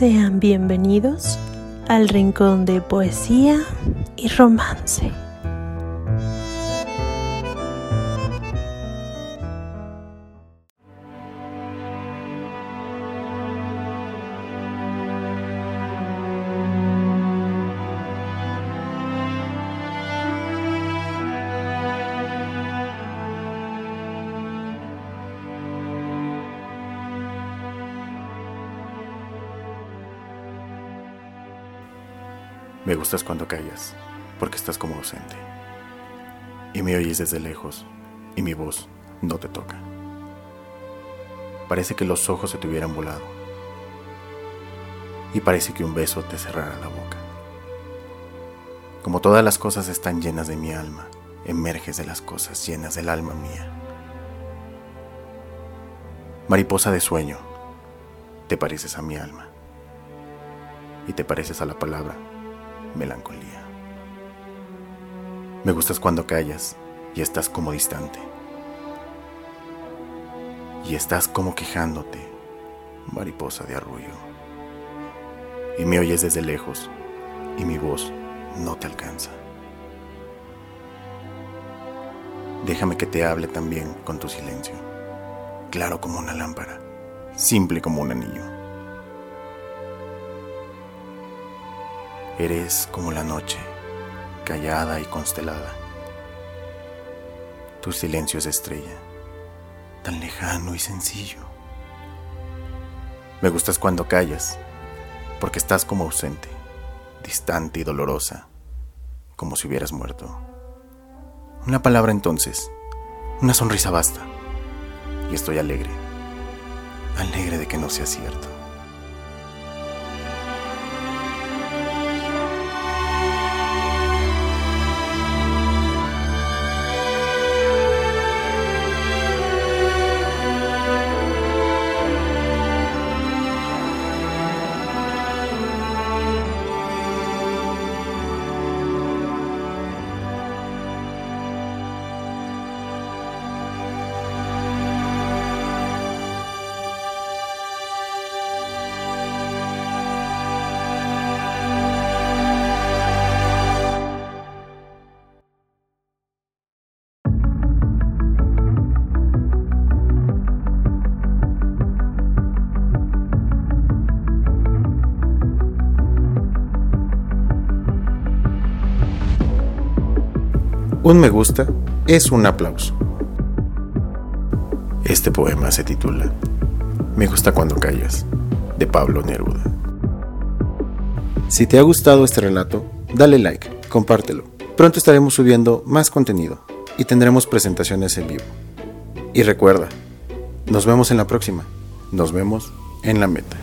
Sean bienvenidos al rincón de poesía y romance. Me gustas cuando callas, porque estás como ausente. Y me oyes desde lejos, y mi voz no te toca. Parece que los ojos se te hubieran volado. Y parece que un beso te cerrara la boca. Como todas las cosas están llenas de mi alma, emerges de las cosas llenas del alma mía. Mariposa de sueño, te pareces a mi alma. Y te pareces a la palabra melancolía. Me gustas cuando callas y estás como distante. Y estás como quejándote, mariposa de arrullo. Y me oyes desde lejos y mi voz no te alcanza. Déjame que te hable también con tu silencio, claro como una lámpara, simple como un anillo. Eres como la noche, callada y constelada. Tu silencio es estrella, tan lejano y sencillo. Me gustas cuando callas, porque estás como ausente, distante y dolorosa, como si hubieras muerto. Una palabra entonces, una sonrisa basta, y estoy alegre, alegre de que no sea cierto. Un me gusta es un aplauso. Este poema se titula Me gusta cuando callas, de Pablo Neruda. Si te ha gustado este relato, dale like, compártelo. Pronto estaremos subiendo más contenido y tendremos presentaciones en vivo. Y recuerda, nos vemos en la próxima. Nos vemos en la meta.